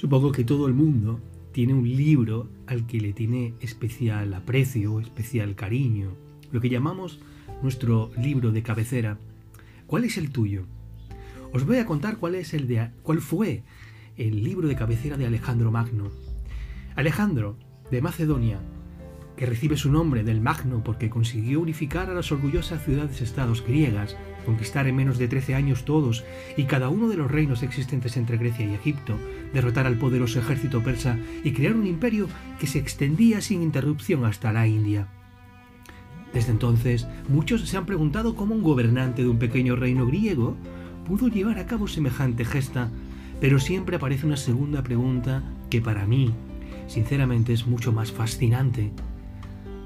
Supongo que todo el mundo tiene un libro al que le tiene especial aprecio, especial cariño, lo que llamamos nuestro libro de cabecera. ¿Cuál es el tuyo? Os voy a contar cuál es el de cuál fue el libro de cabecera de Alejandro Magno. Alejandro de Macedonia que recibe su nombre del Magno porque consiguió unificar a las orgullosas ciudades-estados griegas, conquistar en menos de 13 años todos y cada uno de los reinos existentes entre Grecia y Egipto, derrotar al poderoso ejército persa y crear un imperio que se extendía sin interrupción hasta la India. Desde entonces, muchos se han preguntado cómo un gobernante de un pequeño reino griego pudo llevar a cabo semejante gesta, pero siempre aparece una segunda pregunta que para mí, sinceramente, es mucho más fascinante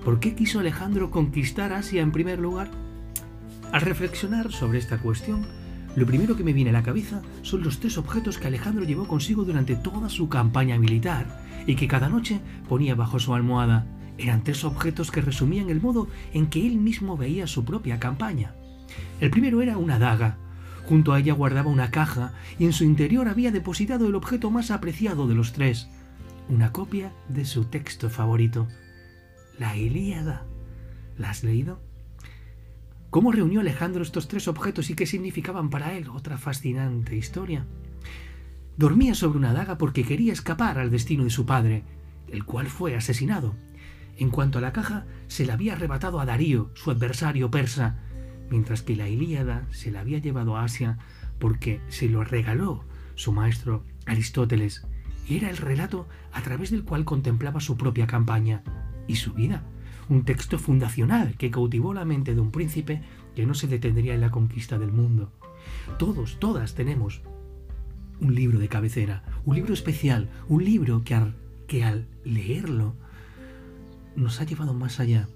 ¿Por qué quiso Alejandro conquistar Asia en primer lugar? Al reflexionar sobre esta cuestión, lo primero que me viene a la cabeza son los tres objetos que Alejandro llevó consigo durante toda su campaña militar y que cada noche ponía bajo su almohada. Eran tres objetos que resumían el modo en que él mismo veía su propia campaña. El primero era una daga. Junto a ella guardaba una caja y en su interior había depositado el objeto más apreciado de los tres, una copia de su texto favorito, la Ilíada. ¿La has leído? ¿Cómo reunió Alejandro estos tres objetos y qué significaban para él? Otra fascinante historia. Dormía sobre una daga porque quería escapar al destino de su padre, el cual fue asesinado. En cuanto a la caja, se la había arrebatado a Darío, su adversario persa, mientras que la Ilíada se la había llevado a Asia porque se lo regaló su maestro Aristóteles, y era el relato a través del cual contemplaba su propia campaña y su vida. Un texto fundacional que cautivó la mente de un príncipe que no se detendría en la conquista del mundo. Todos, todas tenemos un libro de cabecera, un libro especial, un libro que al, que al leerlo nos ha llevado más allá.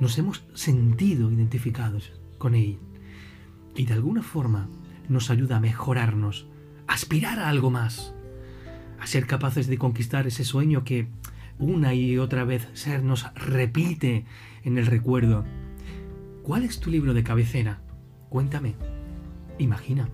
Nos hemos sentido identificados con él y de alguna forma nos ayuda a mejorarnos, a aspirar a algo más, a ser capaces de conquistar ese sueño que una y otra vez se nos repite en el recuerdo. ¿Cuál es tu libro de cabecera? Cuéntame. Imagina.